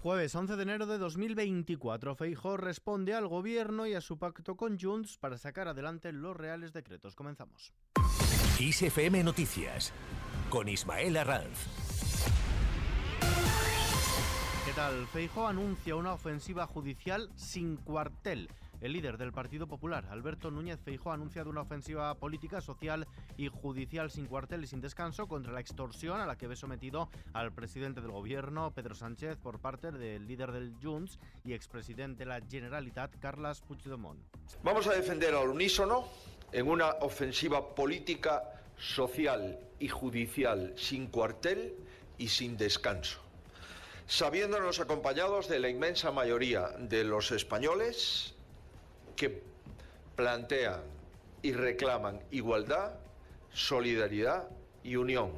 Jueves 11 de enero de 2024, Feijó responde al gobierno y a su pacto con Junts para sacar adelante los reales decretos. Comenzamos. ISFM Noticias con Ismael Arranz. ¿Qué tal? Feijó anuncia una ofensiva judicial sin cuartel. El líder del Partido Popular, Alberto Núñez Feijóo, ha anunciado una ofensiva política, social y judicial sin cuartel y sin descanso contra la extorsión a la que ve sometido al presidente del gobierno, Pedro Sánchez, por parte del líder del Junts y expresidente de la Generalitat, Carles Puigdemont. Vamos a defender al unísono en una ofensiva política, social y judicial sin cuartel y sin descanso sabiéndonos acompañados de la inmensa mayoría de los españoles que plantean y reclaman igualdad, solidaridad y unión.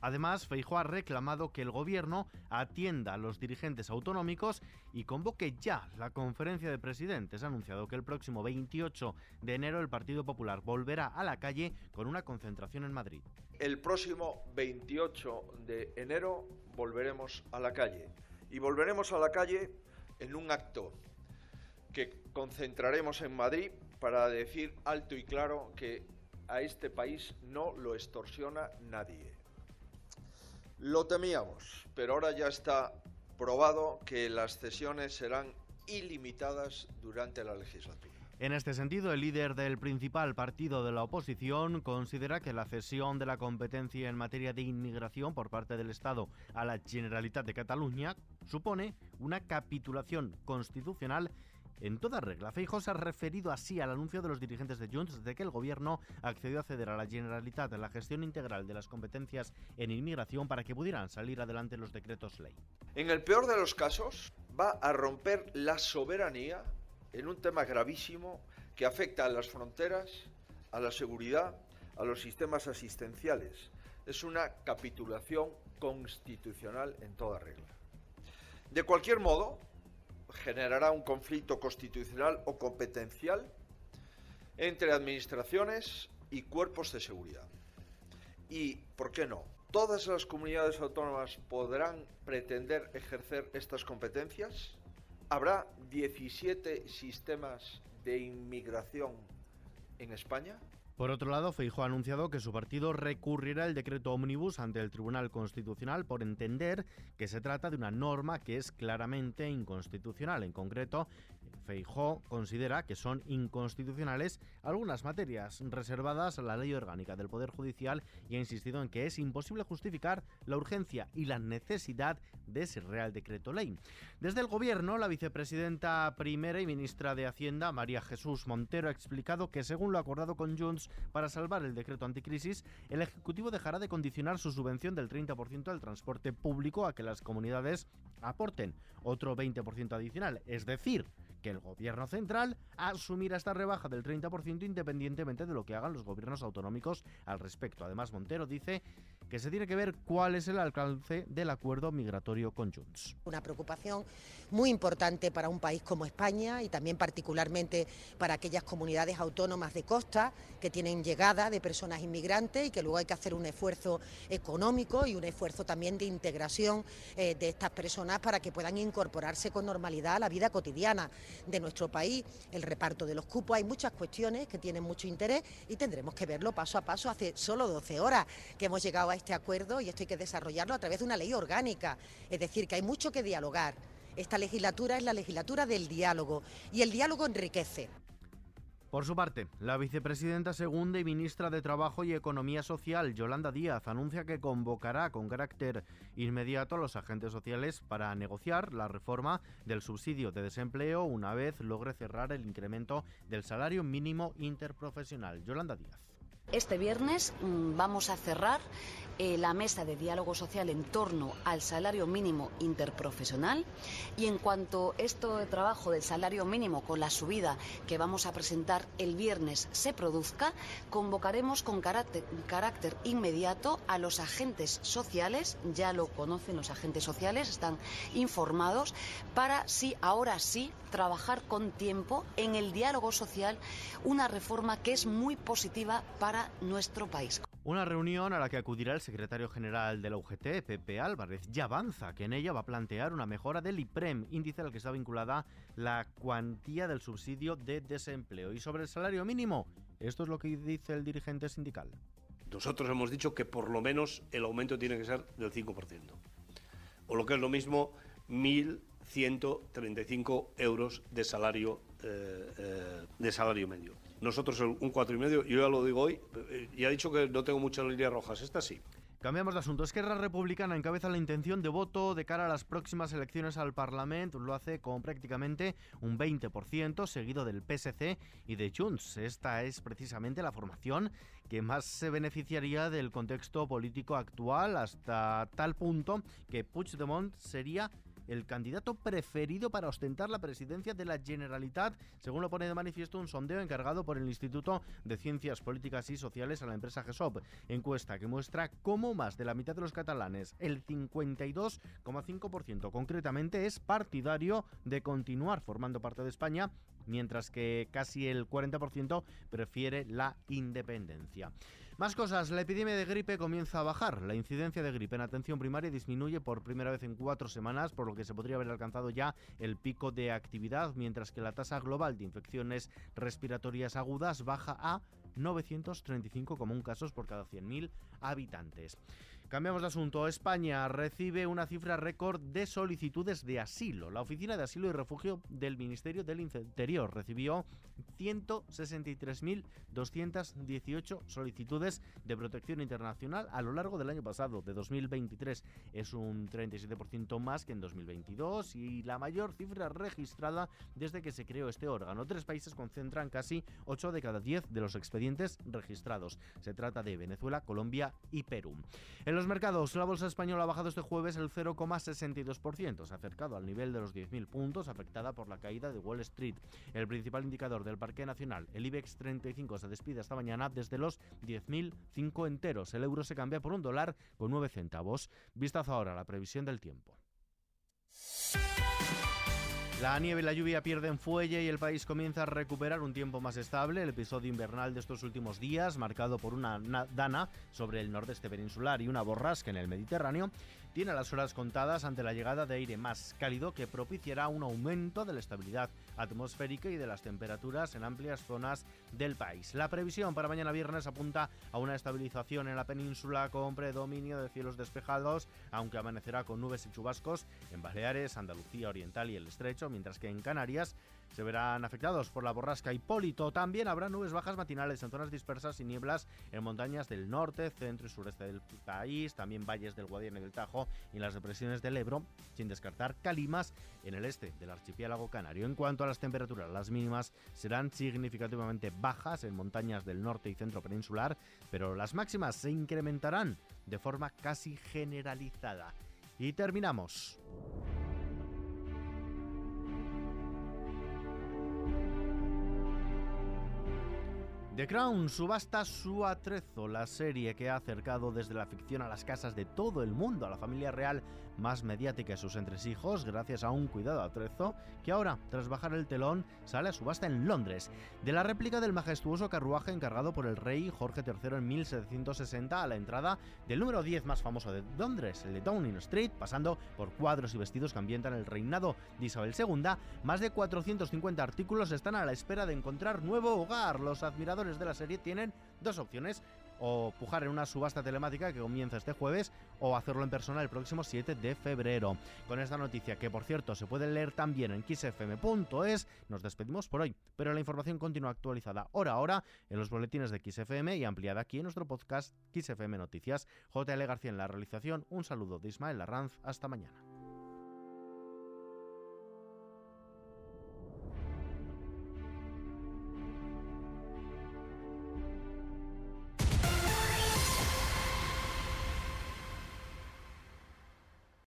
Además, Feijóo ha reclamado que el gobierno atienda a los dirigentes autonómicos y convoque ya la conferencia de presidentes. Ha anunciado que el próximo 28 de enero el Partido Popular volverá a la calle con una concentración en Madrid. El próximo 28 de enero volveremos a la calle y volveremos a la calle en un acto que concentraremos en Madrid para decir alto y claro que a este país no lo extorsiona nadie. Lo temíamos, pero ahora ya está probado que las cesiones serán ilimitadas durante la legislatura. En este sentido, el líder del principal partido de la oposición considera que la cesión de la competencia en materia de inmigración por parte del Estado a la Generalitat de Cataluña supone una capitulación constitucional en toda regla, Feijóo se ha referido así al anuncio de los dirigentes de Junts de que el gobierno accedió a ceder a la Generalitat la gestión integral de las competencias en inmigración para que pudieran salir adelante los decretos ley. En el peor de los casos, va a romper la soberanía en un tema gravísimo que afecta a las fronteras, a la seguridad, a los sistemas asistenciales. Es una capitulación constitucional en toda regla. De cualquier modo, generará un conflicto constitucional o competencial entre administraciones y cuerpos de seguridad. Y, ¿por qué no? ¿Todas las comunidades autónomas podrán pretender ejercer estas competencias? ¿Habrá 17 sistemas de inmigración en España? Por otro lado, Feijóo ha anunciado que su partido recurrirá el decreto ómnibus ante el Tribunal Constitucional por entender que se trata de una norma que es claramente inconstitucional. En concreto, Feijóo considera que son inconstitucionales algunas materias reservadas a la ley orgánica del Poder Judicial y ha insistido en que es imposible justificar la urgencia y la necesidad de ese Real Decreto Ley. Desde el Gobierno, la vicepresidenta primera y ministra de Hacienda, María Jesús Montero, ha explicado que según lo acordado con Junts para salvar el decreto anticrisis, el Ejecutivo dejará de condicionar su subvención del 30% al transporte público a que las comunidades aporten otro 20% adicional. Es decir, que el gobierno central asumirá esta rebaja del 30% independientemente de lo que hagan los gobiernos autonómicos al respecto. Además, Montero dice que se tiene que ver cuál es el alcance del acuerdo migratorio con Junts. Una preocupación muy importante para un país como España y también particularmente para aquellas comunidades autónomas de costa que tienen llegada de personas inmigrantes y que luego hay que hacer un esfuerzo económico y un esfuerzo también de integración eh, de estas personas para que puedan incorporarse con normalidad a la vida cotidiana de nuestro país, el reparto de los cupos, hay muchas cuestiones que tienen mucho interés y tendremos que verlo paso a paso. Hace solo 12 horas que hemos llegado a este acuerdo y esto hay que desarrollarlo a través de una ley orgánica, es decir, que hay mucho que dialogar. Esta legislatura es la legislatura del diálogo y el diálogo enriquece. Por su parte, la vicepresidenta segunda y ministra de Trabajo y Economía Social, Yolanda Díaz, anuncia que convocará con carácter inmediato a los agentes sociales para negociar la reforma del subsidio de desempleo una vez logre cerrar el incremento del salario mínimo interprofesional. Yolanda Díaz. Este viernes mm, vamos a cerrar eh, la mesa de diálogo social en torno al salario mínimo interprofesional. Y en cuanto esto de trabajo del salario mínimo con la subida que vamos a presentar el viernes se produzca, convocaremos con carácter, carácter inmediato a los agentes sociales, ya lo conocen los agentes sociales, están informados, para sí, ahora sí, trabajar con tiempo en el diálogo social una reforma que es muy positiva para para nuestro país. Una reunión a la que acudirá el secretario general de la UGT, Pepe Álvarez, ya avanza que en ella va a plantear una mejora del IPREM, índice al que está vinculada la cuantía del subsidio de desempleo. Y sobre el salario mínimo, esto es lo que dice el dirigente sindical. Nosotros hemos dicho que por lo menos el aumento tiene que ser del 5%. O lo que es lo mismo, 1.135 euros de salario, eh, eh, de salario medio. Nosotros un 4,5, yo ya lo digo hoy, eh, y ha dicho que no tengo muchas líneas rojas, esta sí. Cambiamos de asunto. Esquerra Republicana encabeza la intención de voto de cara a las próximas elecciones al Parlamento. Lo hace con prácticamente un 20%, seguido del PSC y de Junts. Esta es precisamente la formación que más se beneficiaría del contexto político actual, hasta tal punto que Puigdemont sería el candidato preferido para ostentar la presidencia de la Generalitat, según lo pone de manifiesto un sondeo encargado por el Instituto de Ciencias Políticas y Sociales a la empresa GESOP. Encuesta que muestra cómo más de la mitad de los catalanes, el 52,5% concretamente, es partidario de continuar formando parte de España mientras que casi el 40% prefiere la independencia. Más cosas, la epidemia de gripe comienza a bajar. La incidencia de gripe en atención primaria disminuye por primera vez en cuatro semanas, por lo que se podría haber alcanzado ya el pico de actividad, mientras que la tasa global de infecciones respiratorias agudas baja a 935 común casos por cada 100.000 habitantes. Cambiamos de asunto. España recibe una cifra récord de solicitudes de asilo. La Oficina de Asilo y Refugio del Ministerio del Interior recibió 163.218 solicitudes de protección internacional a lo largo del año pasado, de 2023. Es un 37% más que en 2022 y la mayor cifra registrada desde que se creó este órgano. Tres países concentran casi 8 de cada 10 de los expedientes registrados. Se trata de Venezuela, Colombia y Perú los mercados, la bolsa española ha bajado este jueves el 0,62%, se ha acercado al nivel de los 10.000 puntos, afectada por la caída de Wall Street. El principal indicador del Parque Nacional, el IBEX 35, se despide esta mañana desde los 10.005 enteros. El euro se cambia por un dólar con 9 centavos. Vistazo ahora a la previsión del tiempo. La nieve y la lluvia pierden fuelle y el país comienza a recuperar un tiempo más estable. El episodio invernal de estos últimos días, marcado por una dana sobre el nordeste peninsular y una borrasca en el Mediterráneo, tiene las horas contadas ante la llegada de aire más cálido que propiciará un aumento de la estabilidad atmosférica y de las temperaturas en amplias zonas del país. La previsión para mañana viernes apunta a una estabilización en la península con predominio de cielos despejados, aunque amanecerá con nubes y chubascos en Baleares, Andalucía Oriental y el Estrecho, mientras que en Canarias se verán afectados por la borrasca Hipólito. También habrá nubes bajas matinales en zonas dispersas y nieblas en montañas del norte, centro y sureste del país, también valles del Guadiana y del Tajo y en las depresiones del Ebro, sin descartar calimas en el este del archipiélago canario. En cuanto a las temperaturas, las mínimas serán significativamente bajas en montañas del norte y centro peninsular, pero las máximas se incrementarán de forma casi generalizada. Y terminamos. The Crown subasta su atrezo, la serie que ha acercado desde la ficción a las casas de todo el mundo a la familia real más mediática y sus entresijos gracias a un cuidado atrezo que ahora, tras bajar el telón, sale a subasta en Londres. De la réplica del majestuoso carruaje encargado por el rey Jorge III en 1760 a la entrada del número 10 más famoso de Londres, el de Downing Street, pasando por cuadros y vestidos que ambientan el reinado de Isabel II, más de 450 artículos están a la espera de encontrar nuevo hogar. Los admiradores de la serie tienen dos opciones o pujar en una subasta telemática que comienza este jueves o hacerlo en persona el próximo 7 de febrero. Con esta noticia, que por cierto se puede leer también en xfm.es, nos despedimos por hoy, pero la información continúa actualizada hora a hora en los boletines de XFM y ampliada aquí en nuestro podcast XFM Noticias. JL García en la realización, un saludo de Ismael Arranz, hasta mañana.